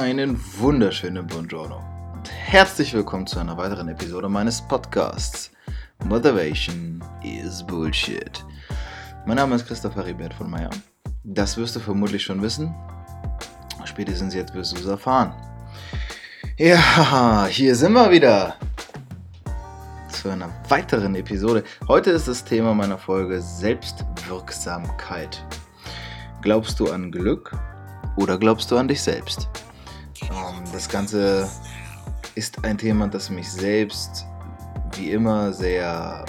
Einen wunderschönen Buongiorno und herzlich willkommen zu einer weiteren Episode meines Podcasts Motivation is Bullshit. Mein Name ist Christopher Ribert von Meyer. Das wirst du vermutlich schon wissen. Spätestens jetzt wirst du es erfahren. Ja, hier sind wir wieder zu einer weiteren Episode. Heute ist das Thema meiner Folge Selbstwirksamkeit. Glaubst du an Glück oder glaubst du an dich selbst? Das Ganze ist ein Thema, das mich selbst wie immer sehr,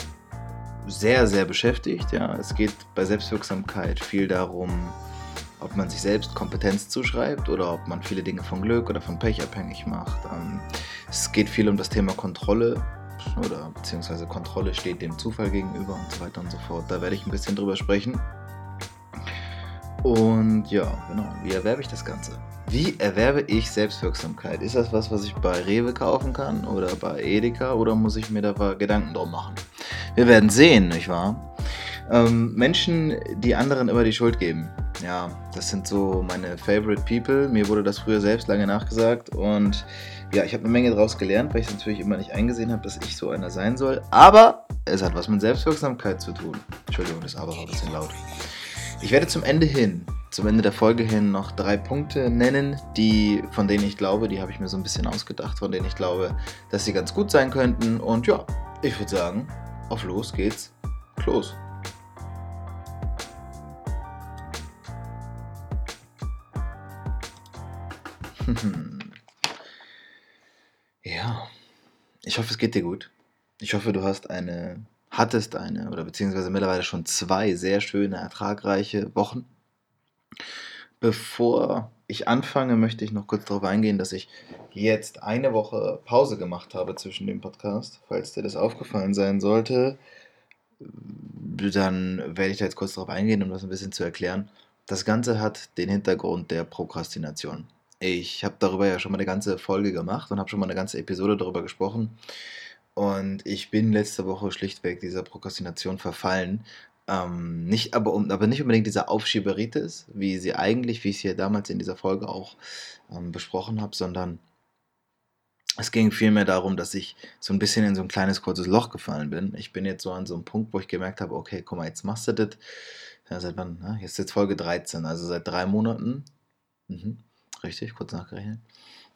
sehr, sehr beschäftigt. Ja. Es geht bei Selbstwirksamkeit viel darum, ob man sich selbst Kompetenz zuschreibt oder ob man viele Dinge von Glück oder von Pech abhängig macht. Ähm, es geht viel um das Thema Kontrolle oder beziehungsweise Kontrolle steht dem Zufall gegenüber und so weiter und so fort. Da werde ich ein bisschen drüber sprechen. Und ja, genau, wie erwerbe ich das Ganze? Wie erwerbe ich Selbstwirksamkeit? Ist das was, was ich bei Rewe kaufen kann oder bei Edeka oder muss ich mir da Gedanken drum machen? Wir werden sehen, nicht wahr? Ähm, Menschen, die anderen immer die Schuld geben. Ja, das sind so meine favorite people. Mir wurde das früher selbst lange nachgesagt und ja, ich habe eine Menge daraus gelernt, weil ich natürlich immer nicht eingesehen habe, dass ich so einer sein soll. Aber es hat was mit Selbstwirksamkeit zu tun. Entschuldigung, das Aber war ein bisschen laut. Ich werde zum Ende hin, zum Ende der Folge hin noch drei Punkte nennen, die, von denen ich glaube, die habe ich mir so ein bisschen ausgedacht, von denen ich glaube, dass sie ganz gut sein könnten. Und ja, ich würde sagen, auf los geht's. Los. ja, ich hoffe, es geht dir gut. Ich hoffe, du hast eine hattest eine oder beziehungsweise mittlerweile schon zwei sehr schöne, ertragreiche Wochen. Bevor ich anfange, möchte ich noch kurz darauf eingehen, dass ich jetzt eine Woche Pause gemacht habe zwischen dem Podcast. Falls dir das aufgefallen sein sollte, dann werde ich da jetzt kurz darauf eingehen, um das ein bisschen zu erklären. Das Ganze hat den Hintergrund der Prokrastination. Ich habe darüber ja schon mal eine ganze Folge gemacht und habe schon mal eine ganze Episode darüber gesprochen. Und ich bin letzte Woche schlichtweg dieser Prokrastination verfallen. Ähm, nicht, aber, um, aber nicht unbedingt dieser Aufschieberitis, wie sie eigentlich, wie ich es hier damals in dieser Folge auch ähm, besprochen habe, sondern es ging vielmehr darum, dass ich so ein bisschen in so ein kleines kurzes Loch gefallen bin. Ich bin jetzt so an so einem Punkt, wo ich gemerkt habe, okay, guck mal, jetzt machst du das. Ja, seit wann? Ne? Jetzt ist jetzt Folge 13, also seit drei Monaten. Mhm, richtig, kurz nachgerechnet.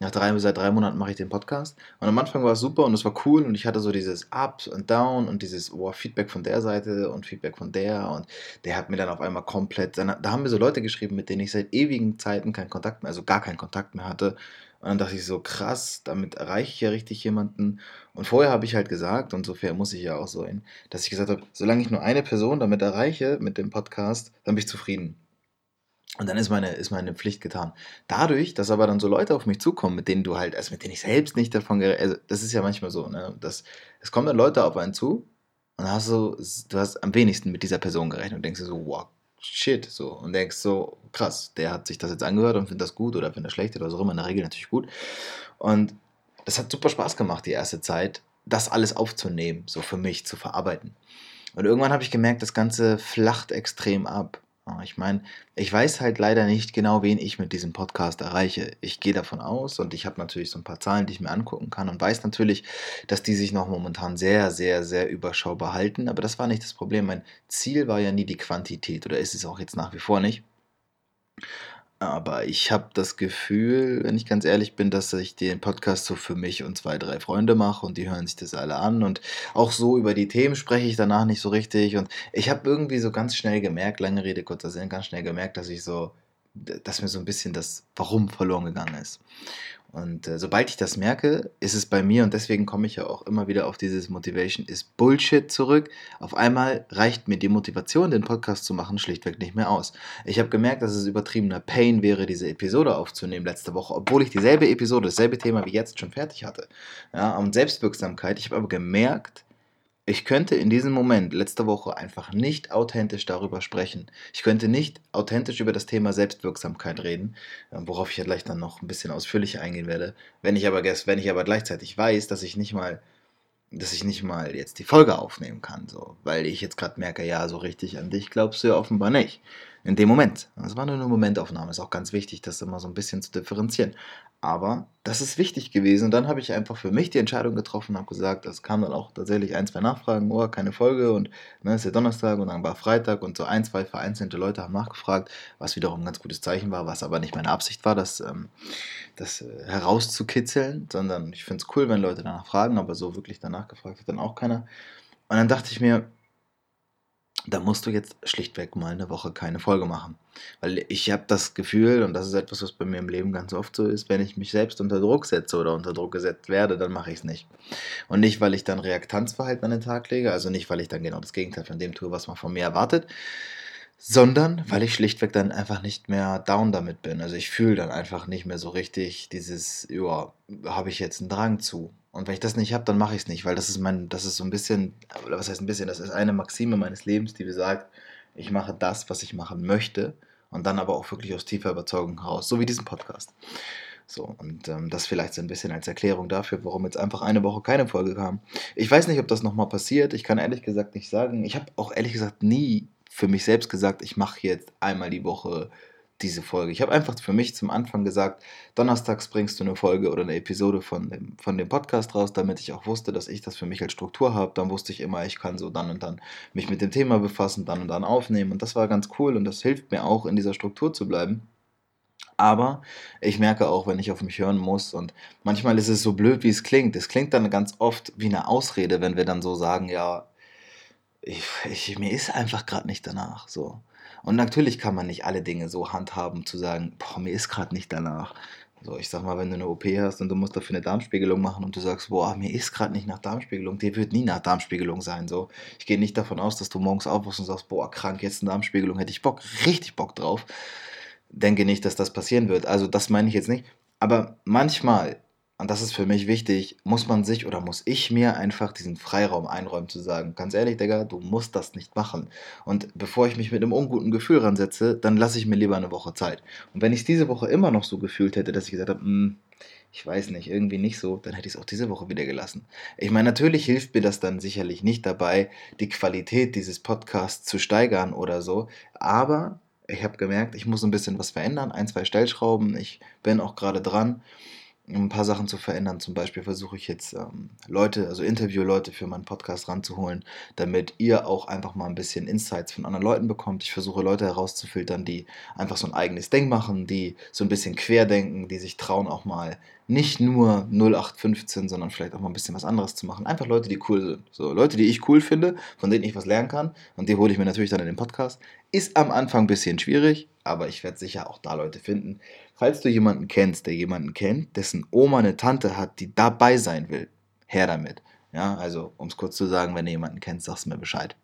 Nach drei, seit drei Monaten mache ich den Podcast. Und am Anfang war es super und es war cool und ich hatte so dieses Ups und Down und dieses oh, Feedback von der Seite und Feedback von der. Und der hat mir dann auf einmal komplett. Da haben mir so Leute geschrieben, mit denen ich seit ewigen Zeiten keinen Kontakt mehr, also gar keinen Kontakt mehr hatte. Und dann dachte ich so, krass, damit erreiche ich ja richtig jemanden. Und vorher habe ich halt gesagt, und so fair muss ich ja auch sein, dass ich gesagt habe, solange ich nur eine Person damit erreiche mit dem Podcast, dann bin ich zufrieden. Und dann ist meine, ist meine Pflicht getan. Dadurch, dass aber dann so Leute auf mich zukommen, mit denen du halt, also mit denen ich selbst nicht davon also das ist ja manchmal so, ne, dass, es kommen dann Leute auf einen zu und hast so, du hast am wenigsten mit dieser Person gerechnet und denkst dir so, wow, shit, so, und denkst so, krass, der hat sich das jetzt angehört und findet das gut oder findet das schlecht oder so immer, in der Regel natürlich gut. Und das hat super Spaß gemacht, die erste Zeit, das alles aufzunehmen, so für mich zu verarbeiten. Und irgendwann habe ich gemerkt, das Ganze flacht extrem ab. Ich meine, ich weiß halt leider nicht genau, wen ich mit diesem Podcast erreiche. Ich gehe davon aus und ich habe natürlich so ein paar Zahlen, die ich mir angucken kann und weiß natürlich, dass die sich noch momentan sehr, sehr, sehr überschaubar halten. Aber das war nicht das Problem. Mein Ziel war ja nie die Quantität oder ist es auch jetzt nach wie vor nicht. Aber ich habe das Gefühl, wenn ich ganz ehrlich bin, dass ich den Podcast so für mich und zwei, drei Freunde mache und die hören sich das alle an. Und auch so über die Themen spreche ich danach nicht so richtig. Und ich habe irgendwie so ganz schnell gemerkt, lange Rede, kurzer Sinn, ganz schnell gemerkt, dass ich so, dass mir so ein bisschen das Warum verloren gegangen ist. Und äh, sobald ich das merke, ist es bei mir, und deswegen komme ich ja auch immer wieder auf dieses Motivation ist Bullshit zurück. Auf einmal reicht mir die Motivation, den Podcast zu machen, schlichtweg nicht mehr aus. Ich habe gemerkt, dass es übertriebener Pain wäre, diese Episode aufzunehmen letzte Woche, obwohl ich dieselbe Episode, dasselbe Thema wie jetzt schon fertig hatte. Ja, und Selbstwirksamkeit. Ich habe aber gemerkt, ich könnte in diesem Moment, letzte Woche, einfach nicht authentisch darüber sprechen. Ich könnte nicht authentisch über das Thema Selbstwirksamkeit reden, äh, worauf ich ja gleich dann noch ein bisschen ausführlicher eingehen werde. Wenn ich aber, wenn ich aber gleichzeitig weiß, dass ich nicht mal, dass ich nicht mal jetzt die Folge aufnehmen kann, so, weil ich jetzt gerade merke, ja, so richtig an dich glaubst du ja offenbar nicht. In dem Moment. Das war nur eine Momentaufnahme. Ist auch ganz wichtig, das immer so ein bisschen zu differenzieren. Aber das ist wichtig gewesen. Und dann habe ich einfach für mich die Entscheidung getroffen, habe gesagt, es kam dann auch tatsächlich ein, zwei Nachfragen, oh, keine Folge und ne, ist ja Donnerstag und dann war Freitag und so ein, zwei vereinzelte Leute haben nachgefragt, was wiederum ein ganz gutes Zeichen war, was aber nicht meine Absicht war, das, ähm, das äh, herauszukitzeln, sondern ich finde es cool, wenn Leute danach fragen, aber so wirklich danach gefragt hat dann auch keiner. Und dann dachte ich mir, da musst du jetzt schlichtweg mal eine Woche keine Folge machen. Weil ich habe das Gefühl, und das ist etwas, was bei mir im Leben ganz oft so ist, wenn ich mich selbst unter Druck setze oder unter Druck gesetzt werde, dann mache ich es nicht. Und nicht, weil ich dann Reaktanzverhalten an den Tag lege, also nicht, weil ich dann genau das Gegenteil von dem tue, was man von mir erwartet, sondern weil ich schlichtweg dann einfach nicht mehr down damit bin. Also ich fühle dann einfach nicht mehr so richtig dieses, ja, habe ich jetzt einen Drang zu. Und wenn ich das nicht habe, dann mache ich es nicht, weil das ist mein, das ist so ein bisschen, oder was heißt ein bisschen, das ist eine Maxime meines Lebens, die besagt, ich mache das, was ich machen möchte und dann aber auch wirklich aus tiefer Überzeugung heraus, so wie diesen Podcast. So, und ähm, das vielleicht so ein bisschen als Erklärung dafür, warum jetzt einfach eine Woche keine Folge kam. Ich weiß nicht, ob das nochmal passiert. Ich kann ehrlich gesagt nicht sagen. Ich habe auch ehrlich gesagt nie für mich selbst gesagt, ich mache jetzt einmal die Woche diese Folge. Ich habe einfach für mich zum Anfang gesagt, donnerstags bringst du eine Folge oder eine Episode von dem, von dem Podcast raus, damit ich auch wusste, dass ich das für mich als Struktur habe. Dann wusste ich immer, ich kann so dann und dann mich mit dem Thema befassen, dann und dann aufnehmen. Und das war ganz cool und das hilft mir auch, in dieser Struktur zu bleiben. Aber ich merke auch, wenn ich auf mich hören muss und manchmal ist es so blöd, wie es klingt. Es klingt dann ganz oft wie eine Ausrede, wenn wir dann so sagen, ja, ich, ich, mir ist einfach gerade nicht danach. So. Und natürlich kann man nicht alle Dinge so handhaben, zu sagen, boah, mir ist gerade nicht danach. So, ich sag mal, wenn du eine OP hast und du musst dafür eine Darmspiegelung machen und du sagst, boah, mir ist gerade nicht nach Darmspiegelung, dir wird nie nach Darmspiegelung sein. So, ich gehe nicht davon aus, dass du morgens aufwachst und sagst, boah, krank, jetzt eine Darmspiegelung, hätte ich Bock, richtig Bock drauf. Denke nicht, dass das passieren wird. Also, das meine ich jetzt nicht. Aber manchmal und das ist für mich wichtig, muss man sich oder muss ich mir einfach diesen Freiraum einräumen zu sagen, ganz ehrlich, Digga, du musst das nicht machen. Und bevor ich mich mit einem unguten Gefühl ransetze, dann lasse ich mir lieber eine Woche Zeit. Und wenn ich es diese Woche immer noch so gefühlt hätte, dass ich gesagt habe, hm, ich weiß nicht, irgendwie nicht so, dann hätte ich es auch diese Woche wieder gelassen. Ich meine, natürlich hilft mir das dann sicherlich nicht dabei, die Qualität dieses Podcasts zu steigern oder so, aber ich habe gemerkt, ich muss ein bisschen was verändern, ein, zwei Stellschrauben, ich bin auch gerade dran ein paar Sachen zu verändern. Zum Beispiel versuche ich jetzt ähm, Leute, also Interviewleute für meinen Podcast ranzuholen, damit ihr auch einfach mal ein bisschen Insights von anderen Leuten bekommt. Ich versuche Leute herauszufiltern, die einfach so ein eigenes Ding machen, die so ein bisschen querdenken, die sich trauen auch mal nicht nur 0815, sondern vielleicht auch mal ein bisschen was anderes zu machen. Einfach Leute, die cool sind. So Leute, die ich cool finde, von denen ich was lernen kann. Und die hole ich mir natürlich dann in den Podcast. Ist am Anfang ein bisschen schwierig, aber ich werde sicher auch da Leute finden. Falls du jemanden kennst, der jemanden kennt, dessen Oma eine Tante hat, die dabei sein will, her damit. Ja, also um es kurz zu sagen, wenn du jemanden kennst, sagst du mir Bescheid.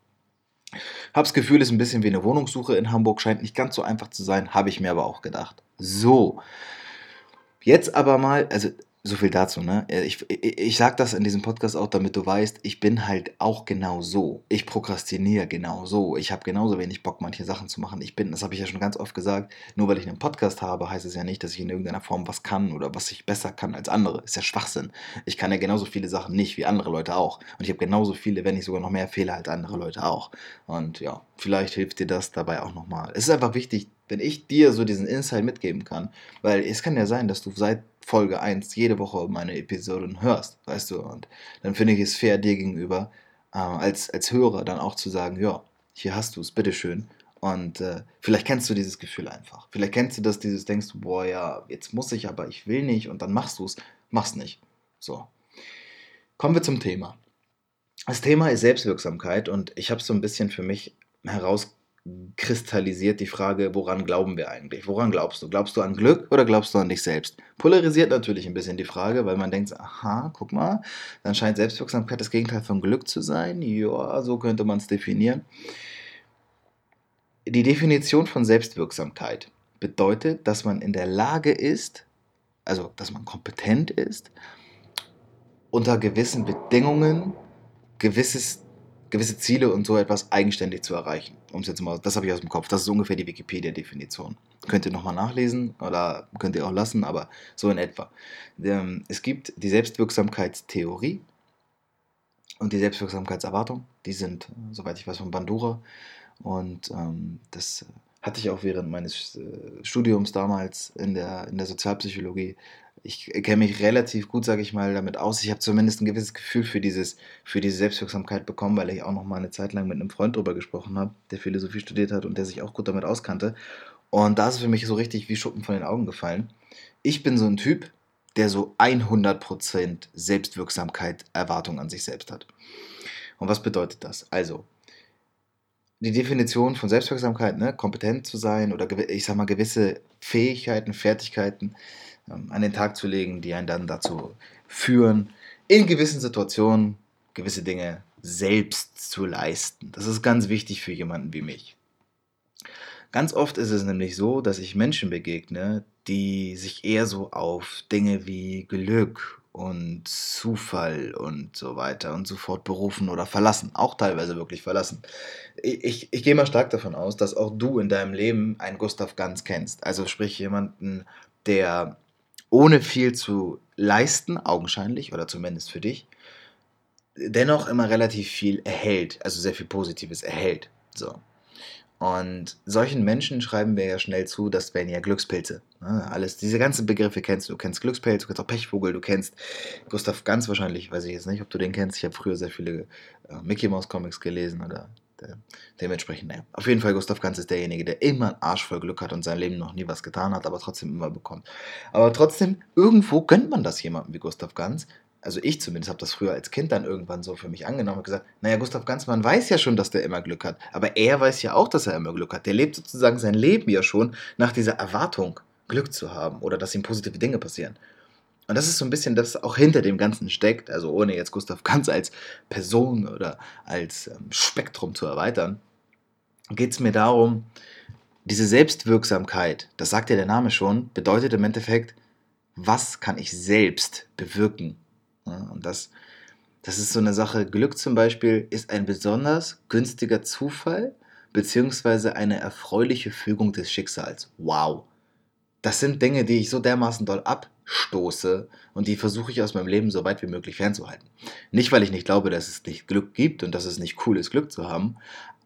Hab's Gefühl, ist ein bisschen wie eine Wohnungssuche in Hamburg, scheint nicht ganz so einfach zu sein, habe ich mir aber auch gedacht. So, Jetzt aber mal, also so viel dazu, ne? Äh, ich, ich, ich sage das in diesem Podcast auch, damit du weißt, ich bin halt auch genau so. Ich prokrastiniere genau so. Ich habe genauso wenig Bock, manche Sachen zu machen. Ich bin, das habe ich ja schon ganz oft gesagt, nur weil ich einen Podcast habe, heißt es ja nicht, dass ich in irgendeiner Form was kann oder was ich besser kann als andere. Ist ja Schwachsinn. Ich kann ja genauso viele Sachen nicht wie andere Leute auch. Und ich habe genauso viele, wenn nicht sogar noch mehr Fehler als andere Leute auch. Und ja, vielleicht hilft dir das dabei auch nochmal. Es ist einfach wichtig, wenn ich dir so diesen Insight mitgeben kann, weil es kann ja sein, dass du seit Folge 1 jede Woche meine Episoden hörst, weißt du, und dann finde ich es fair dir gegenüber, äh, als, als Hörer dann auch zu sagen, ja, hier hast du es, bitteschön. Und äh, vielleicht kennst du dieses Gefühl einfach. Vielleicht kennst du das, dieses denkst du, boah, ja, jetzt muss ich, aber ich will nicht und dann machst du es, machst nicht. So. Kommen wir zum Thema. Das Thema ist Selbstwirksamkeit und ich habe so ein bisschen für mich heraus kristallisiert die Frage, woran glauben wir eigentlich? Woran glaubst du? Glaubst du an Glück oder glaubst du an dich selbst? Polarisiert natürlich ein bisschen die Frage, weil man denkt, aha, guck mal, dann scheint Selbstwirksamkeit das Gegenteil von Glück zu sein. Ja, so könnte man es definieren. Die Definition von Selbstwirksamkeit bedeutet, dass man in der Lage ist, also dass man kompetent ist, unter gewissen Bedingungen gewisses gewisse Ziele und so etwas eigenständig zu erreichen. Um jetzt mal, das habe ich aus dem Kopf. Das ist ungefähr die Wikipedia-Definition. Könnt ihr nochmal nachlesen oder könnt ihr auch lassen, aber so in etwa. Ähm, es gibt die Selbstwirksamkeitstheorie und die Selbstwirksamkeitserwartung. Die sind, soweit ich weiß, von Bandura. Und ähm, das hatte ich auch während meines äh, Studiums damals in der, in der Sozialpsychologie. Ich kenne mich relativ gut, sage ich mal, damit aus. Ich habe zumindest ein gewisses Gefühl für, dieses, für diese Selbstwirksamkeit bekommen, weil ich auch noch mal eine Zeit lang mit einem Freund darüber gesprochen habe, der Philosophie studiert hat und der sich auch gut damit auskannte. Und da ist es für mich so richtig wie Schuppen von den Augen gefallen. Ich bin so ein Typ, der so 100% Selbstwirksamkeit, Erwartung an sich selbst hat. Und was bedeutet das? Also, die Definition von Selbstwirksamkeit, ne, kompetent zu sein oder ich sag mal gewisse Fähigkeiten, Fertigkeiten an den Tag zu legen, die einen dann dazu führen, in gewissen Situationen gewisse Dinge selbst zu leisten. Das ist ganz wichtig für jemanden wie mich. Ganz oft ist es nämlich so, dass ich Menschen begegne, die sich eher so auf Dinge wie Glück und Zufall und so weiter und so fort berufen oder verlassen, auch teilweise wirklich verlassen. Ich, ich, ich gehe mal stark davon aus, dass auch du in deinem Leben einen Gustav Ganz kennst. Also sprich jemanden, der ohne viel zu leisten, augenscheinlich oder zumindest für dich, dennoch immer relativ viel erhält, also sehr viel Positives erhält. So. Und solchen Menschen schreiben wir ja schnell zu, das wären ja Glückspilze. Ne? Alles, diese ganzen Begriffe kennst du. Du kennst Glückspilz, du kennst auch Pechvogel, du kennst Gustav Ganz wahrscheinlich, weiß ich jetzt nicht, ob du den kennst. Ich habe früher sehr viele äh, Mickey Mouse Comics gelesen oder der, dementsprechend, naja. Auf jeden Fall, Gustav Ganz ist derjenige, der immer einen Arsch voll Glück hat und sein Leben noch nie was getan hat, aber trotzdem immer bekommt. Aber trotzdem, irgendwo gönnt man das jemandem wie Gustav Ganz, also ich zumindest habe das früher als Kind dann irgendwann so für mich angenommen und gesagt, naja, Gustav Ganzmann weiß ja schon, dass der immer Glück hat, aber er weiß ja auch, dass er immer Glück hat. Der lebt sozusagen sein Leben ja schon nach dieser Erwartung, Glück zu haben oder dass ihm positive Dinge passieren. Und das ist so ein bisschen das auch hinter dem Ganzen steckt, also ohne jetzt Gustav Ganz als Person oder als ähm, Spektrum zu erweitern, geht es mir darum, diese Selbstwirksamkeit, das sagt ja der Name schon, bedeutet im Endeffekt, was kann ich selbst bewirken Ne? Und das, das ist so eine Sache. Glück zum Beispiel ist ein besonders günstiger Zufall beziehungsweise eine erfreuliche Fügung des Schicksals. Wow. Das sind Dinge, die ich so dermaßen doll abstoße und die versuche ich aus meinem Leben so weit wie möglich fernzuhalten. Nicht, weil ich nicht glaube, dass es nicht Glück gibt und dass es nicht cool ist, Glück zu haben,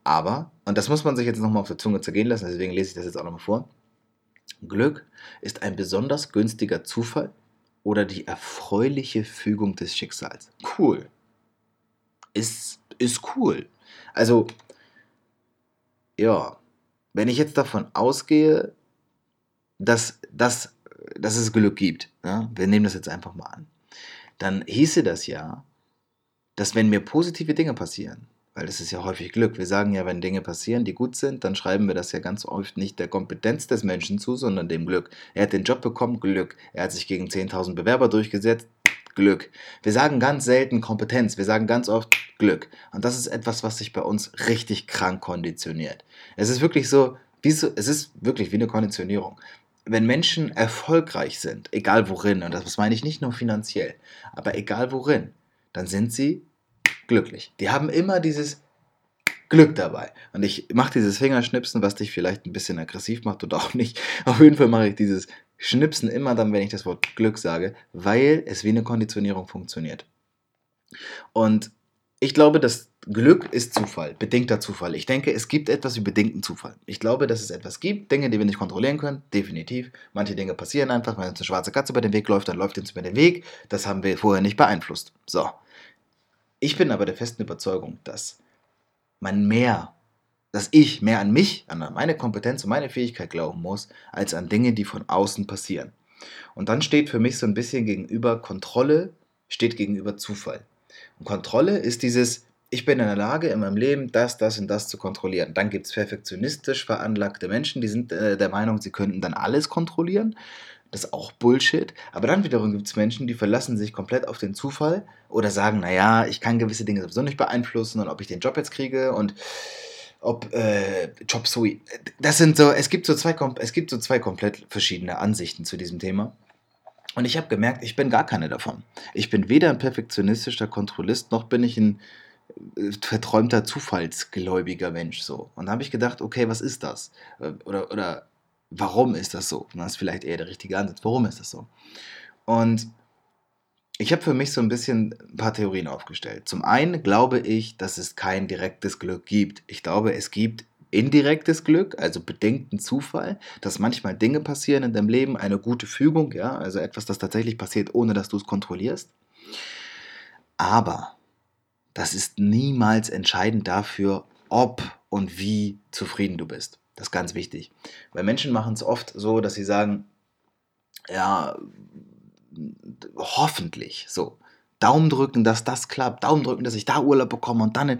aber, und das muss man sich jetzt nochmal auf der Zunge zergehen lassen, deswegen lese ich das jetzt auch nochmal vor. Glück ist ein besonders günstiger Zufall oder die erfreuliche Fügung des Schicksals. Cool. Ist, ist cool. Also, ja, wenn ich jetzt davon ausgehe, dass, dass, dass es Glück gibt, ja, wir nehmen das jetzt einfach mal an, dann hieße das ja, dass wenn mir positive Dinge passieren, weil das ist ja häufig Glück. Wir sagen ja, wenn Dinge passieren, die gut sind, dann schreiben wir das ja ganz oft nicht der Kompetenz des Menschen zu, sondern dem Glück. Er hat den Job bekommen, Glück. Er hat sich gegen 10.000 Bewerber durchgesetzt, Glück. Wir sagen ganz selten Kompetenz, wir sagen ganz oft Glück. Und das ist etwas, was sich bei uns richtig krank konditioniert. Es ist wirklich so, wie so es ist wirklich wie eine Konditionierung. Wenn Menschen erfolgreich sind, egal worin, und das meine ich nicht nur finanziell, aber egal worin, dann sind sie glücklich. Die haben immer dieses Glück dabei. Und ich mache dieses Fingerschnipsen, was dich vielleicht ein bisschen aggressiv macht oder auch nicht. Auf jeden Fall mache ich dieses Schnipsen immer dann, wenn ich das Wort Glück sage, weil es wie eine Konditionierung funktioniert. Und ich glaube, das Glück ist Zufall, bedingter Zufall. Ich denke, es gibt etwas wie bedingten Zufall. Ich glaube, dass es etwas gibt, Dinge, die wir nicht kontrollieren können, definitiv. Manche Dinge passieren einfach, wenn uns eine schwarze Katze über den Weg läuft, dann läuft uns über den Weg. Das haben wir vorher nicht beeinflusst. So. Ich bin aber der festen Überzeugung, dass man mehr, dass ich mehr an mich, an meine Kompetenz und meine Fähigkeit glauben muss, als an Dinge, die von außen passieren. Und dann steht für mich so ein bisschen gegenüber Kontrolle, steht gegenüber Zufall. Und Kontrolle ist dieses, ich bin in der Lage, in meinem Leben das, das und das zu kontrollieren. Dann gibt es perfektionistisch veranlagte Menschen, die sind äh, der Meinung, sie könnten dann alles kontrollieren. Das ist auch Bullshit. Aber dann wiederum gibt es Menschen, die verlassen sich komplett auf den Zufall oder sagen, naja, ich kann gewisse Dinge sowieso nicht beeinflussen und ob ich den Job jetzt kriege und ob äh, Job Sui. Das sind so, es gibt so zwei, es gibt so zwei komplett verschiedene Ansichten zu diesem Thema. Und ich habe gemerkt, ich bin gar keine davon. Ich bin weder ein perfektionistischer Kontrollist, noch bin ich ein verträumter Zufallsgläubiger Mensch so. Und da habe ich gedacht, okay, was ist das? Äh, oder, oder warum ist das so? Das ist vielleicht eher der richtige Ansatz. Warum ist das so? Und ich habe für mich so ein bisschen ein paar Theorien aufgestellt. Zum einen glaube ich, dass es kein direktes Glück gibt. Ich glaube, es gibt indirektes Glück, also bedingten Zufall, dass manchmal Dinge passieren in deinem Leben, eine gute Fügung, ja, also etwas, das tatsächlich passiert, ohne dass du es kontrollierst. Aber das ist niemals entscheidend dafür, ob und wie zufrieden du bist. Das ist ganz wichtig. Weil Menschen machen es oft so, dass sie sagen, ja, hoffentlich so. Daumen drücken, dass das klappt, Daumen drücken, dass ich da Urlaub bekomme und dann äh,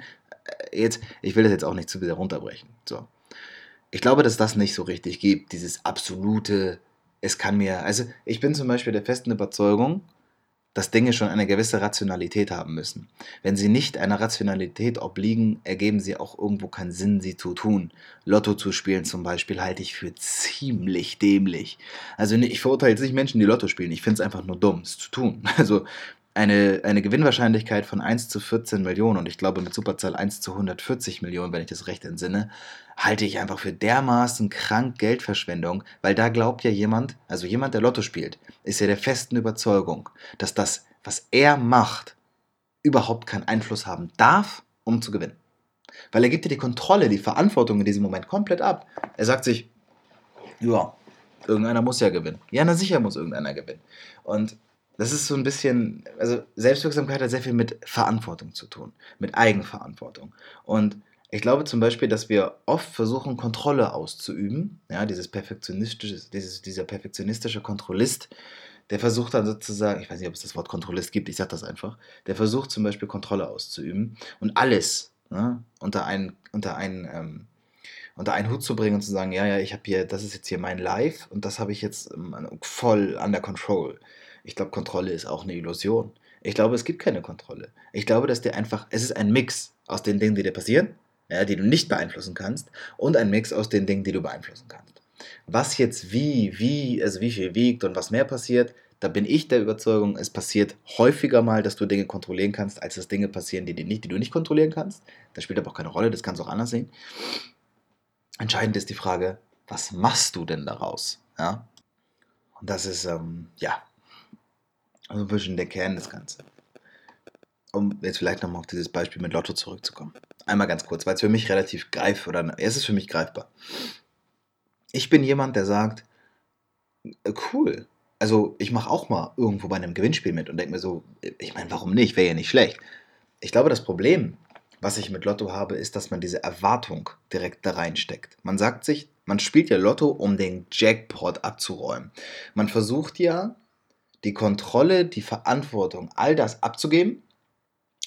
jetzt, ich will das jetzt auch nicht zu wieder runterbrechen. So. Ich glaube, dass das nicht so richtig gibt, dieses absolute, es kann mir, also ich bin zum Beispiel der festen Überzeugung, dass Dinge schon eine gewisse Rationalität haben müssen. Wenn sie nicht einer Rationalität obliegen, ergeben sie auch irgendwo keinen Sinn, sie zu tun. Lotto zu spielen zum Beispiel halte ich für ziemlich dämlich. Also ich verurteile jetzt nicht Menschen, die Lotto spielen. Ich finde es einfach nur dumm, es zu tun. Also eine, eine Gewinnwahrscheinlichkeit von 1 zu 14 Millionen und ich glaube mit Superzahl 1 zu 140 Millionen, wenn ich das recht entsinne, halte ich einfach für dermaßen krank Geldverschwendung, weil da glaubt ja jemand, also jemand, der Lotto spielt, ist ja der festen Überzeugung, dass das, was er macht, überhaupt keinen Einfluss haben darf, um zu gewinnen. Weil er gibt dir die Kontrolle, die Verantwortung in diesem Moment komplett ab. Er sagt sich, ja, irgendeiner muss ja gewinnen. Ja, na sicher muss irgendeiner gewinnen. Und das ist so ein bisschen, also Selbstwirksamkeit hat sehr viel mit Verantwortung zu tun, mit Eigenverantwortung. Und ich glaube zum Beispiel, dass wir oft versuchen, Kontrolle auszuüben. Ja, dieses perfektionistische, dieses, dieser perfektionistische Kontrollist, der versucht dann sozusagen, ich weiß nicht, ob es das Wort Kontrollist gibt, ich sage das einfach, der versucht zum Beispiel Kontrolle auszuüben und alles ne, unter einen, unter einen, ähm, unter einen Hut zu bringen und zu sagen, ja, ja, ich habe hier, das ist jetzt hier mein Live und das habe ich jetzt ähm, voll under control. Ich glaube, Kontrolle ist auch eine Illusion. Ich glaube, es gibt keine Kontrolle. Ich glaube, dass dir einfach, es ist ein Mix aus den Dingen, die dir passieren, ja, die du nicht beeinflussen kannst, und ein Mix aus den Dingen, die du beeinflussen kannst. Was jetzt wie, wie, also wie viel wiegt und was mehr passiert, da bin ich der Überzeugung, es passiert häufiger mal, dass du Dinge kontrollieren kannst, als dass Dinge passieren, die, die, nicht, die du nicht kontrollieren kannst. Das spielt aber auch keine Rolle, das kannst du auch anders sehen. Entscheidend ist die Frage, was machst du denn daraus? Ja? Und das ist, ähm, ja, also ein bisschen der Kern des Ganzen. Um jetzt vielleicht nochmal auf dieses Beispiel mit Lotto zurückzukommen. Einmal ganz kurz, weil es für mich relativ greif oder es ist für mich greifbar. Ich bin jemand, der sagt, äh, cool. Also ich mache auch mal irgendwo bei einem Gewinnspiel mit und denke mir so, ich meine, warum nicht? Wäre ja nicht schlecht. Ich glaube, das Problem, was ich mit Lotto habe, ist, dass man diese Erwartung direkt da reinsteckt. Man sagt sich, man spielt ja Lotto, um den Jackpot abzuräumen. Man versucht ja, die Kontrolle, die Verantwortung, all das abzugeben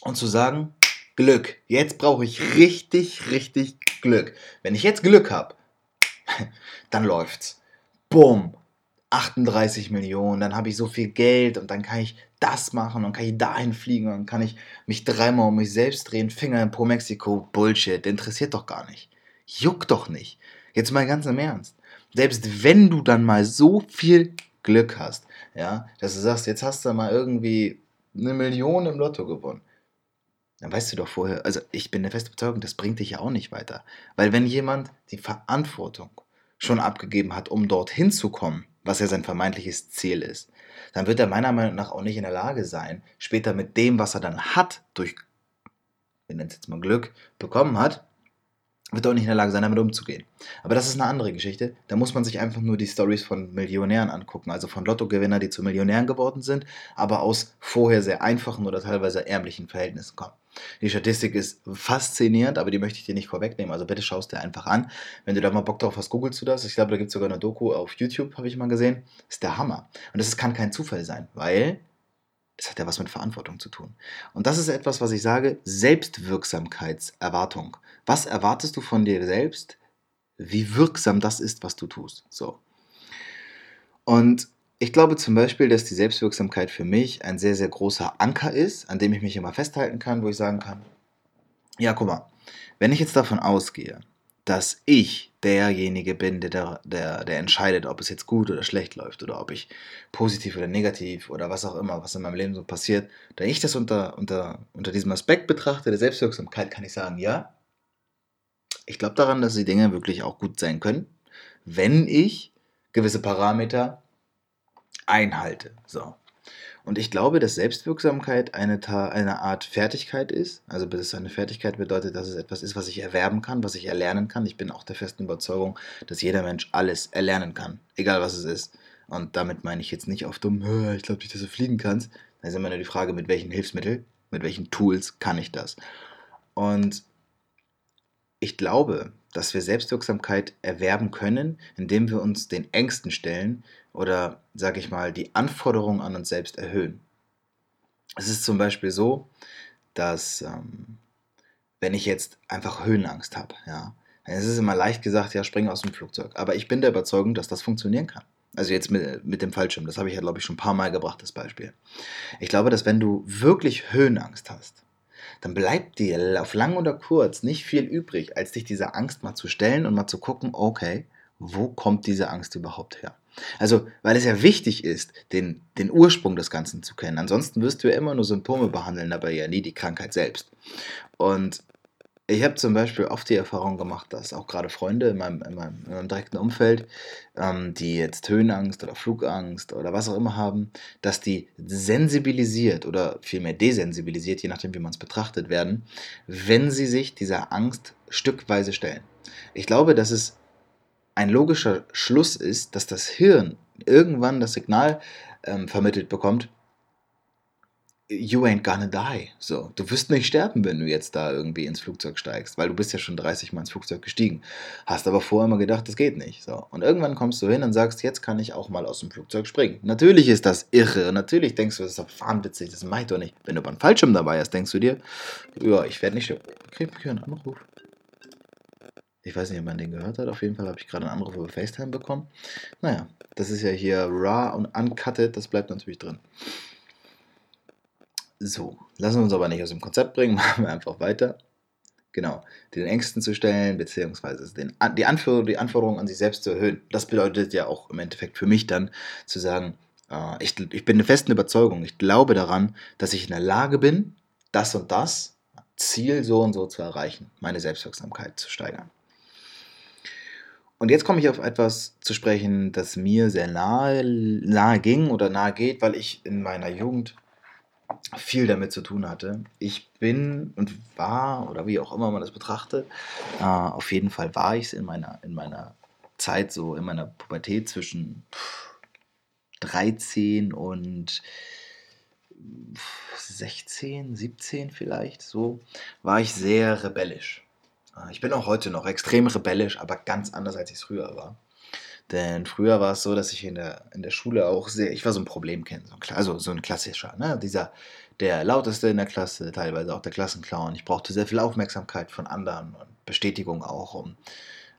und zu sagen, Glück, jetzt brauche ich richtig, richtig Glück. Wenn ich jetzt Glück habe, dann läuft's. Bumm, 38 Millionen, dann habe ich so viel Geld und dann kann ich das machen und kann ich dahin fliegen und kann ich mich dreimal um mich selbst drehen, Finger in Pro Mexiko, Bullshit, interessiert doch gar nicht. Juckt doch nicht. Jetzt mal ganz im Ernst. Selbst wenn du dann mal so viel Glück hast, ja, dass du sagst, jetzt hast du mal irgendwie eine Million im Lotto gewonnen. Dann weißt du doch vorher, also ich bin der festen Überzeugung, das bringt dich ja auch nicht weiter. Weil wenn jemand die Verantwortung schon abgegeben hat, um dorthin zu kommen, was ja sein vermeintliches Ziel ist, dann wird er meiner Meinung nach auch nicht in der Lage sein, später mit dem, was er dann hat, durch, wir nennen es jetzt mal Glück, bekommen hat, wird auch nicht in der Lage sein, damit umzugehen. Aber das ist eine andere Geschichte. Da muss man sich einfach nur die Stories von Millionären angucken, also von Lottogewinner, die zu Millionären geworden sind, aber aus vorher sehr einfachen oder teilweise ärmlichen Verhältnissen kommen. Die Statistik ist faszinierend, aber die möchte ich dir nicht vorwegnehmen. Also bitte schaust dir einfach an. Wenn du da mal Bock drauf hast, googelst du das. Ich glaube, da gibt es sogar eine Doku auf YouTube, habe ich mal gesehen. Ist der Hammer. Und das kann kein Zufall sein, weil das hat ja was mit Verantwortung zu tun. Und das ist etwas, was ich sage, Selbstwirksamkeitserwartung. Was erwartest du von dir selbst, wie wirksam das ist, was du tust? So. Und ich glaube zum Beispiel, dass die Selbstwirksamkeit für mich ein sehr, sehr großer Anker ist, an dem ich mich immer festhalten kann, wo ich sagen kann, ja, guck mal, wenn ich jetzt davon ausgehe, dass ich derjenige bin, der, der, der entscheidet, ob es jetzt gut oder schlecht läuft oder ob ich positiv oder negativ oder was auch immer, was in meinem Leben so passiert, da ich das unter, unter, unter diesem Aspekt betrachte, der Selbstwirksamkeit, kann ich sagen, ja, ich glaube daran, dass die Dinge wirklich auch gut sein können, wenn ich gewisse Parameter einhalte. So. Und ich glaube, dass Selbstwirksamkeit eine, eine Art Fertigkeit ist. Also dass eine Fertigkeit bedeutet, dass es etwas ist, was ich erwerben kann, was ich erlernen kann. Ich bin auch der festen Überzeugung, dass jeder Mensch alles erlernen kann, egal was es ist. Und damit meine ich jetzt nicht auf dumm, ich glaube nicht, dass du fliegen kannst. Da ist immer nur die Frage, mit welchen Hilfsmitteln, mit welchen Tools kann ich das. Und ich glaube, dass wir Selbstwirksamkeit erwerben können, indem wir uns den Ängsten stellen oder, sage ich mal, die Anforderungen an uns selbst erhöhen. Es ist zum Beispiel so, dass ähm, wenn ich jetzt einfach Höhenangst habe, ja, dann ist es immer leicht gesagt, ja, springe aus dem Flugzeug. Aber ich bin der Überzeugung, dass das funktionieren kann. Also jetzt mit, mit dem Fallschirm, das habe ich ja, glaube ich, schon ein paar Mal gebracht, das Beispiel. Ich glaube, dass wenn du wirklich Höhenangst hast, dann bleibt dir auf lang oder kurz nicht viel übrig, als dich dieser Angst mal zu stellen und mal zu gucken, okay, wo kommt diese Angst überhaupt her? Also, weil es ja wichtig ist, den, den Ursprung des Ganzen zu kennen. Ansonsten wirst du ja immer nur Symptome behandeln, aber ja nie die Krankheit selbst. Und ich habe zum Beispiel oft die Erfahrung gemacht, dass auch gerade Freunde in meinem, in meinem, in meinem direkten Umfeld, ähm, die jetzt Höhenangst oder Flugangst oder was auch immer haben, dass die sensibilisiert oder vielmehr desensibilisiert, je nachdem wie man es betrachtet werden, wenn sie sich dieser Angst stückweise stellen. Ich glaube, dass es ein logischer Schluss ist, dass das Hirn irgendwann das Signal ähm, vermittelt bekommt, you ain't gonna die. So, du wirst nicht sterben, wenn du jetzt da irgendwie ins Flugzeug steigst, weil du bist ja schon 30 Mal ins Flugzeug gestiegen. Hast aber vorher immer gedacht, das geht nicht. So, und irgendwann kommst du hin und sagst, jetzt kann ich auch mal aus dem Flugzeug springen. Natürlich ist das irre. Natürlich denkst du, das ist doch wahnwitzig, das mache ich doch nicht. Wenn du beim Fallschirm dabei hast, denkst du dir, ja, ich werde nicht sterben. Okay, ich einen Anruf. Ich weiß nicht, ob man den gehört hat. Auf jeden Fall habe ich gerade einen Anruf über FaceTime bekommen. Naja, das ist ja hier raw und uncutted. Das bleibt natürlich drin. So, lassen wir uns aber nicht aus dem Konzept bringen, machen wir einfach weiter. Genau, den Ängsten zu stellen, beziehungsweise den, die, Anforderung, die Anforderungen an sich selbst zu erhöhen. Das bedeutet ja auch im Endeffekt für mich dann zu sagen, äh, ich, ich bin der festen Überzeugung, ich glaube daran, dass ich in der Lage bin, das und das Ziel so und so zu erreichen, meine Selbstwirksamkeit zu steigern. Und jetzt komme ich auf etwas zu sprechen, das mir sehr nahe, nahe ging oder nahe geht, weil ich in meiner Jugend viel damit zu tun hatte. Ich bin und war, oder wie auch immer man das betrachtet, äh, auf jeden Fall war ich es in meiner, in meiner Zeit, so in meiner Pubertät zwischen 13 und 16, 17 vielleicht, so, war ich sehr rebellisch. Äh, ich bin auch heute noch extrem rebellisch, aber ganz anders, als ich es früher war. Denn früher war es so, dass ich in der, in der Schule auch sehr, ich war so ein Problemkind, so ein, also so ein klassischer, ne? dieser, der lauteste in der Klasse, teilweise auch der Klassenclown. Ich brauchte sehr viel Aufmerksamkeit von anderen und Bestätigung auch. Um,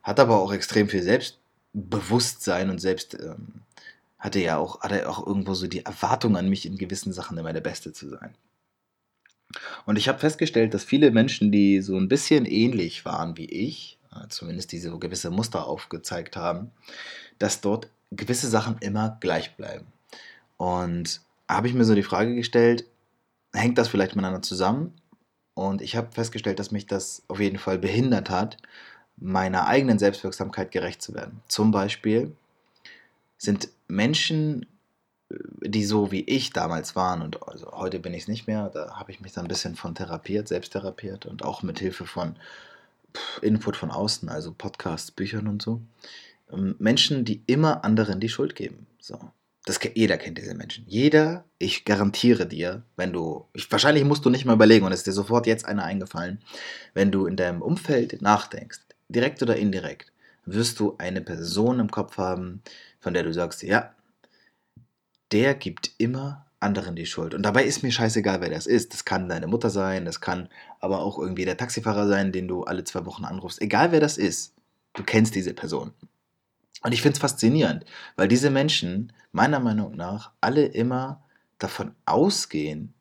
hat aber auch extrem viel Selbstbewusstsein und selbst ähm, hatte ja auch, hatte auch irgendwo so die Erwartung an mich, in gewissen Sachen immer der Beste zu sein. Und ich habe festgestellt, dass viele Menschen, die so ein bisschen ähnlich waren wie ich, zumindest diese so gewisse Muster aufgezeigt haben, dass dort gewisse Sachen immer gleich bleiben. Und habe ich mir so die Frage gestellt, hängt das vielleicht miteinander zusammen? Und ich habe festgestellt, dass mich das auf jeden Fall behindert hat, meiner eigenen Selbstwirksamkeit gerecht zu werden. Zum Beispiel sind Menschen, äh, die so wie ich damals waren, und also heute bin ich es nicht mehr, da habe ich mich dann ein bisschen von therapiert, selbst therapiert und auch mit Hilfe von Input von außen, also Podcasts, Büchern und so. Ähm, Menschen, die immer anderen die Schuld geben. So. Das, jeder kennt diese Menschen. Jeder, ich garantiere dir, wenn du, ich, wahrscheinlich musst du nicht mal überlegen und es ist dir sofort jetzt einer eingefallen, wenn du in deinem Umfeld nachdenkst, direkt oder indirekt, wirst du eine Person im Kopf haben, von der du sagst, ja, der gibt immer anderen die Schuld. Und dabei ist mir scheißegal, wer das ist. Das kann deine Mutter sein, das kann aber auch irgendwie der Taxifahrer sein, den du alle zwei Wochen anrufst. Egal wer das ist, du kennst diese Person. Und ich finde es faszinierend, weil diese Menschen meiner Meinung nach alle immer davon ausgehen,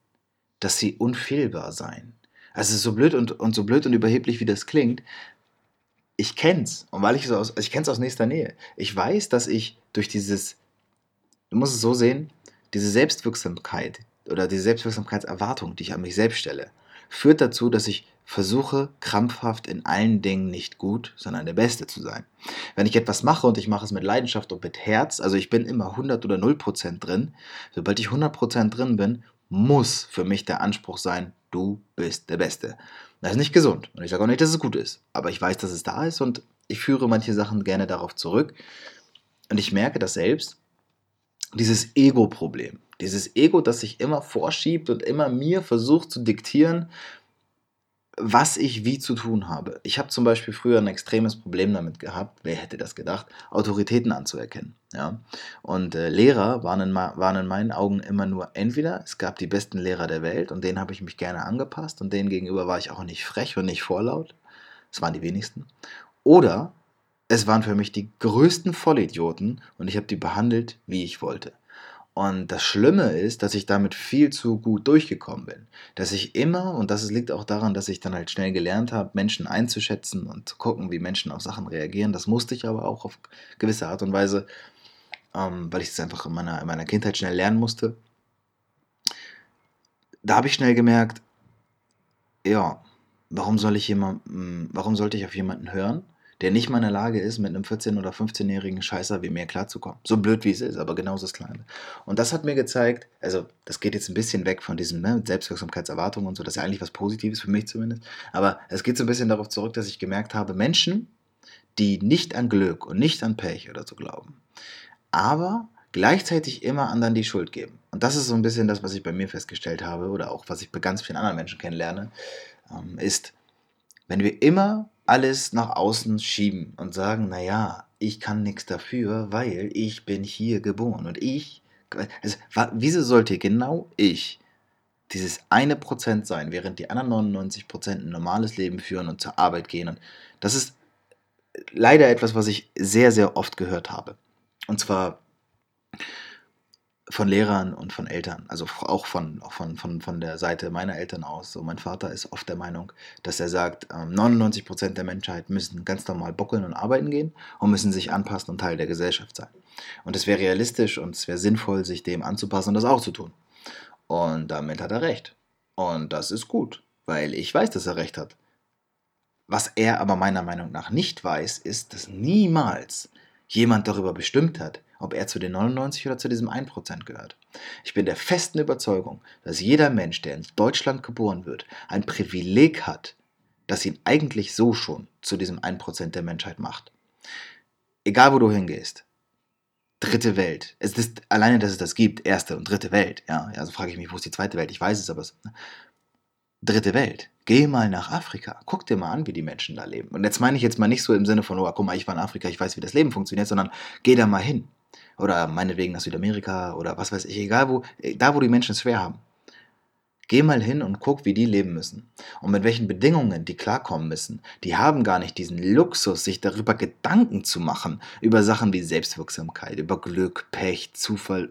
dass sie unfehlbar seien. Also so blöd und, und so blöd und überheblich wie das klingt, ich kenn's. Und weil ich so aus, ich kenn's aus nächster Nähe. Ich weiß, dass ich durch dieses, du musst es so sehen, diese Selbstwirksamkeit oder diese Selbstwirksamkeitserwartung, die ich an mich selbst stelle, führt dazu, dass ich versuche krampfhaft in allen Dingen nicht gut, sondern der Beste zu sein. Wenn ich etwas mache und ich mache es mit Leidenschaft und mit Herz, also ich bin immer 100 oder 0 Prozent drin, sobald ich 100 Prozent drin bin, muss für mich der Anspruch sein, du bist der Beste. Das ist nicht gesund und ich sage auch nicht, dass es gut ist, aber ich weiß, dass es da ist und ich führe manche Sachen gerne darauf zurück und ich merke das selbst, dieses Ego-Problem, dieses Ego, das sich immer vorschiebt und immer mir versucht zu diktieren, was ich wie zu tun habe. Ich habe zum Beispiel früher ein extremes Problem damit gehabt, wer hätte das gedacht, Autoritäten anzuerkennen. Ja? Und äh, Lehrer waren in, waren in meinen Augen immer nur entweder, es gab die besten Lehrer der Welt und denen habe ich mich gerne angepasst und denen gegenüber war ich auch nicht frech und nicht vorlaut. Das waren die wenigsten. Oder es waren für mich die größten Vollidioten und ich habe die behandelt, wie ich wollte. Und das Schlimme ist, dass ich damit viel zu gut durchgekommen bin. Dass ich immer, und das liegt auch daran, dass ich dann halt schnell gelernt habe, Menschen einzuschätzen und zu gucken, wie Menschen auf Sachen reagieren. Das musste ich aber auch auf gewisse Art und Weise, ähm, weil ich es einfach in meiner, in meiner Kindheit schnell lernen musste. Da habe ich schnell gemerkt, ja, warum soll ich jemand, warum sollte ich auf jemanden hören, der nicht mal in der Lage ist, mit einem 14- oder 15-jährigen Scheißer wie mir klarzukommen. So blöd wie es ist, aber genauso das Kleine. Und das hat mir gezeigt, also das geht jetzt ein bisschen weg von diesem ne, Selbstwirksamkeitserwartungen und so, das ist ja eigentlich was Positives für mich zumindest, aber es geht so ein bisschen darauf zurück, dass ich gemerkt habe, Menschen, die nicht an Glück und nicht an Pech oder so glauben, aber gleichzeitig immer anderen die Schuld geben. Und das ist so ein bisschen das, was ich bei mir festgestellt habe oder auch was ich bei ganz vielen anderen Menschen kennenlerne, ähm, ist, wenn wir immer alles nach außen schieben und sagen, naja, ich kann nichts dafür, weil ich bin hier geboren und ich, also, wieso sollte genau ich dieses eine Prozent sein, während die anderen 99 Prozent ein normales Leben führen und zur Arbeit gehen und das ist leider etwas, was ich sehr, sehr oft gehört habe. Und zwar von Lehrern und von Eltern, also auch von, von, von, von der Seite meiner Eltern aus. So, mein Vater ist oft der Meinung, dass er sagt, 99% ähm, der Menschheit müssen ganz normal buckeln und arbeiten gehen und müssen sich anpassen und Teil der Gesellschaft sein. Und es wäre realistisch und es wäre sinnvoll, sich dem anzupassen und das auch zu tun. Und damit hat er recht. Und das ist gut, weil ich weiß, dass er recht hat. Was er aber meiner Meinung nach nicht weiß, ist, dass niemals jemand darüber bestimmt hat, ob er zu den 99 oder zu diesem 1% gehört. Ich bin der festen Überzeugung, dass jeder Mensch, der in Deutschland geboren wird, ein Privileg hat, das ihn eigentlich so schon zu diesem 1% der Menschheit macht. Egal wo du hingehst. Dritte Welt. Es ist alleine, dass es das gibt, erste und dritte Welt. Ja, also frage ich mich, wo ist die zweite Welt? Ich weiß es, aber es, ne? dritte Welt. Geh mal nach Afrika. Guck dir mal an, wie die Menschen da leben. Und jetzt meine ich jetzt mal nicht so im Sinne von, oh, guck mal, ich war in Afrika, ich weiß, wie das Leben funktioniert, sondern geh da mal hin oder meinetwegen nach Südamerika oder was weiß ich, egal wo, da wo die Menschen es schwer haben. Geh mal hin und guck, wie die leben müssen und mit welchen Bedingungen die klarkommen müssen. Die haben gar nicht diesen Luxus, sich darüber Gedanken zu machen, über Sachen wie Selbstwirksamkeit, über Glück, Pech, Zufall,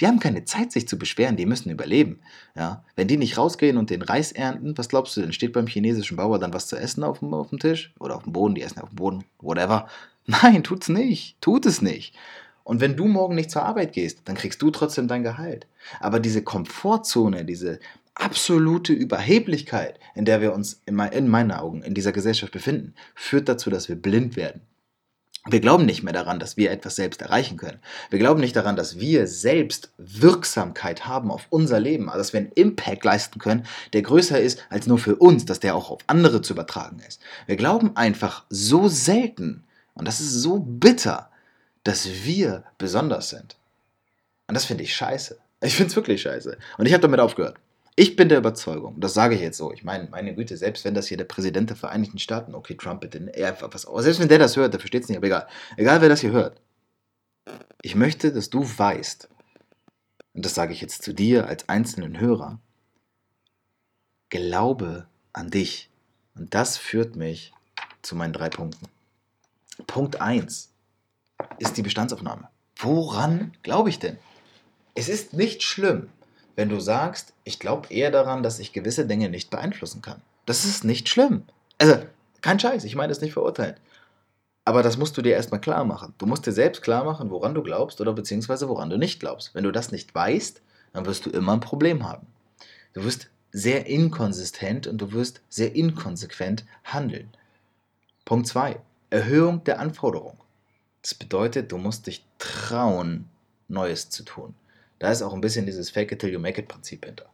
die haben keine Zeit, sich zu beschweren, die müssen überleben. Ja? Wenn die nicht rausgehen und den Reis ernten, was glaubst du denn, steht beim chinesischen Bauer dann was zu essen auf dem, auf dem Tisch? Oder auf dem Boden, die essen auf dem Boden, whatever. Nein, tut's nicht, tut es nicht. Und wenn du morgen nicht zur Arbeit gehst, dann kriegst du trotzdem dein Gehalt. Aber diese Komfortzone, diese absolute Überheblichkeit, in der wir uns in meinen Augen in dieser Gesellschaft befinden, führt dazu, dass wir blind werden. Wir glauben nicht mehr daran, dass wir etwas selbst erreichen können. Wir glauben nicht daran, dass wir selbst Wirksamkeit haben auf unser Leben, also dass wir einen Impact leisten können, der größer ist als nur für uns, dass der auch auf andere zu übertragen ist. Wir glauben einfach so selten, und das ist so bitter, dass wir besonders sind. Und das finde ich scheiße. Ich finde es wirklich scheiße. Und ich habe damit aufgehört. Ich bin der Überzeugung, das sage ich jetzt so, ich meine, meine Güte, selbst wenn das hier der Präsident der Vereinigten Staaten, okay, Trump bitte, er, was, selbst wenn der das hört, der versteht es nicht, aber egal. Egal, wer das hier hört. Ich möchte, dass du weißt, und das sage ich jetzt zu dir als einzelnen Hörer, glaube an dich. Und das führt mich zu meinen drei Punkten. Punkt 1 ist die Bestandsaufnahme. Woran glaube ich denn? Es ist nicht schlimm, wenn du sagst, ich glaube eher daran, dass ich gewisse Dinge nicht beeinflussen kann. Das ist nicht schlimm. Also, kein Scheiß, ich meine das nicht verurteilen. Aber das musst du dir erstmal klar machen. Du musst dir selbst klar machen, woran du glaubst oder beziehungsweise woran du nicht glaubst. Wenn du das nicht weißt, dann wirst du immer ein Problem haben. Du wirst sehr inkonsistent und du wirst sehr inkonsequent handeln. Punkt 2. Erhöhung der Anforderung. Das bedeutet, du musst dich trauen, Neues zu tun. Da ist auch ein bisschen dieses Fake it till you make it Prinzip hinter.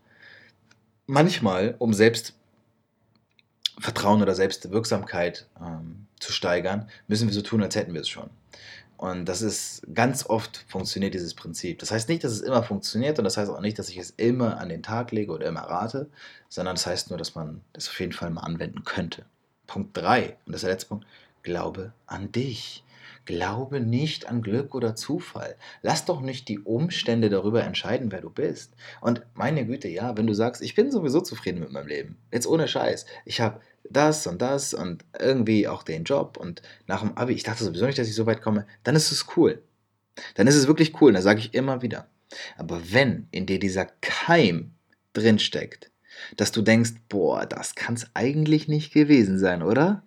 Manchmal, um Selbstvertrauen oder Selbstwirksamkeit ähm, zu steigern, müssen wir so tun, als hätten wir es schon. Und das ist ganz oft funktioniert dieses Prinzip. Das heißt nicht, dass es immer funktioniert und das heißt auch nicht, dass ich es immer an den Tag lege oder immer rate, sondern das heißt nur, dass man das auf jeden Fall mal anwenden könnte. Punkt 3, und das ist der letzte Punkt, glaube an dich. Glaube nicht an Glück oder Zufall. Lass doch nicht die Umstände darüber entscheiden, wer du bist. Und meine Güte, ja, wenn du sagst, ich bin sowieso zufrieden mit meinem Leben, jetzt ohne Scheiß, ich habe das und das und irgendwie auch den Job und nach dem Abi, ich dachte sowieso nicht, dass ich so weit komme, dann ist es cool. Dann ist es wirklich cool, und das sage ich immer wieder. Aber wenn in dir dieser Keim drinsteckt, dass du denkst, boah, das kann es eigentlich nicht gewesen sein, oder?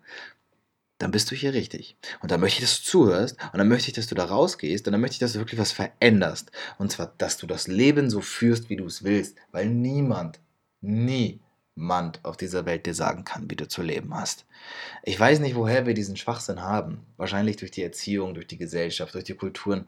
Dann bist du hier richtig. Und dann möchte ich, dass du zuhörst und dann möchte ich, dass du da rausgehst und dann möchte ich, dass du wirklich was veränderst. Und zwar, dass du das Leben so führst, wie du es willst, weil niemand, niemand auf dieser Welt dir sagen kann, wie du zu leben hast. Ich weiß nicht, woher wir diesen Schwachsinn haben. Wahrscheinlich durch die Erziehung, durch die Gesellschaft, durch die Kulturen,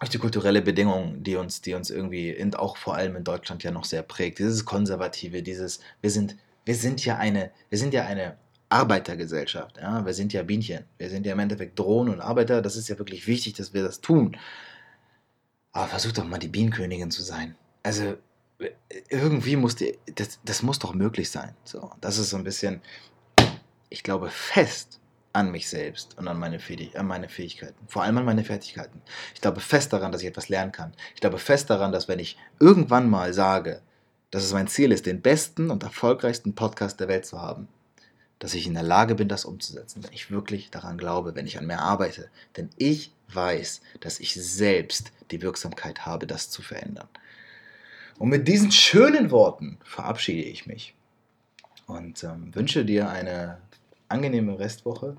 durch die kulturelle Bedingungen, die uns, die uns irgendwie, in, auch vor allem in Deutschland ja noch sehr prägt. Dieses Konservative, dieses, wir sind, wir sind ja eine, wir sind ja eine Arbeitergesellschaft. Ja? Wir sind ja Bienchen. Wir sind ja im Endeffekt Drohnen und Arbeiter. Das ist ja wirklich wichtig, dass wir das tun. Aber versuch doch mal die Bienenkönigin zu sein. Also irgendwie muss die, das, das muss doch möglich sein. So, das ist so ein bisschen, ich glaube fest an mich selbst und an meine, an meine Fähigkeiten. Vor allem an meine Fertigkeiten. Ich glaube fest daran, dass ich etwas lernen kann. Ich glaube fest daran, dass wenn ich irgendwann mal sage, dass es mein Ziel ist, den besten und erfolgreichsten Podcast der Welt zu haben, dass ich in der Lage bin, das umzusetzen, wenn ich wirklich daran glaube, wenn ich an mir arbeite. Denn ich weiß, dass ich selbst die Wirksamkeit habe, das zu verändern. Und mit diesen schönen Worten verabschiede ich mich und ähm, wünsche dir eine angenehme Restwoche.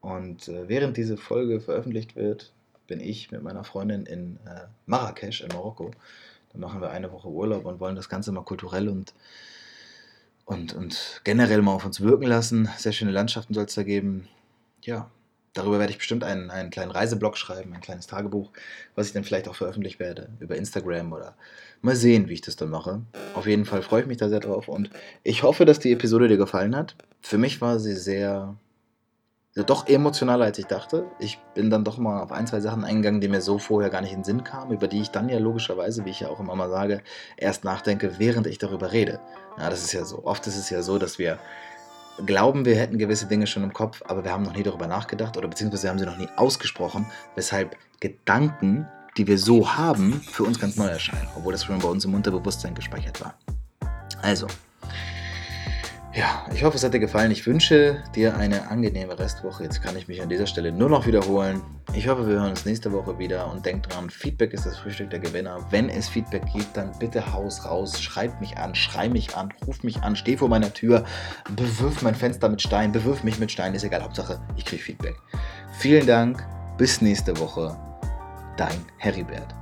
Und äh, während diese Folge veröffentlicht wird, bin ich mit meiner Freundin in äh, Marrakesch in Marokko. Dann machen wir eine Woche Urlaub und wollen das Ganze mal kulturell und und, und generell mal auf uns wirken lassen. Sehr schöne Landschaften soll es da geben. Ja, darüber werde ich bestimmt einen, einen kleinen Reiseblog schreiben, ein kleines Tagebuch, was ich dann vielleicht auch veröffentlichen werde über Instagram oder mal sehen, wie ich das dann mache. Auf jeden Fall freue ich mich da sehr drauf und ich hoffe, dass die Episode dir gefallen hat. Für mich war sie sehr doch emotionaler, als ich dachte. Ich bin dann doch mal auf ein, zwei Sachen eingegangen, die mir so vorher gar nicht in den Sinn kamen, über die ich dann ja logischerweise, wie ich ja auch immer mal sage, erst nachdenke, während ich darüber rede. Ja, das ist ja so. Oft ist es ja so, dass wir glauben, wir hätten gewisse Dinge schon im Kopf, aber wir haben noch nie darüber nachgedacht oder beziehungsweise haben sie noch nie ausgesprochen, weshalb Gedanken, die wir so haben, für uns ganz neu erscheinen, obwohl das schon bei uns im Unterbewusstsein gespeichert war. Also, ja, ich hoffe, es hat dir gefallen. Ich wünsche dir eine angenehme Restwoche. Jetzt kann ich mich an dieser Stelle nur noch wiederholen. Ich hoffe, wir hören uns nächste Woche wieder und denk dran, Feedback ist das Frühstück der Gewinner. Wenn es Feedback gibt, dann bitte haus raus, schreib mich an, schrei mich an, ruf mich an, steh vor meiner Tür, bewirf mein Fenster mit Stein, bewirf mich mit Stein, ist egal, Hauptsache, ich kriege Feedback. Vielen Dank, bis nächste Woche. Dein Heribert.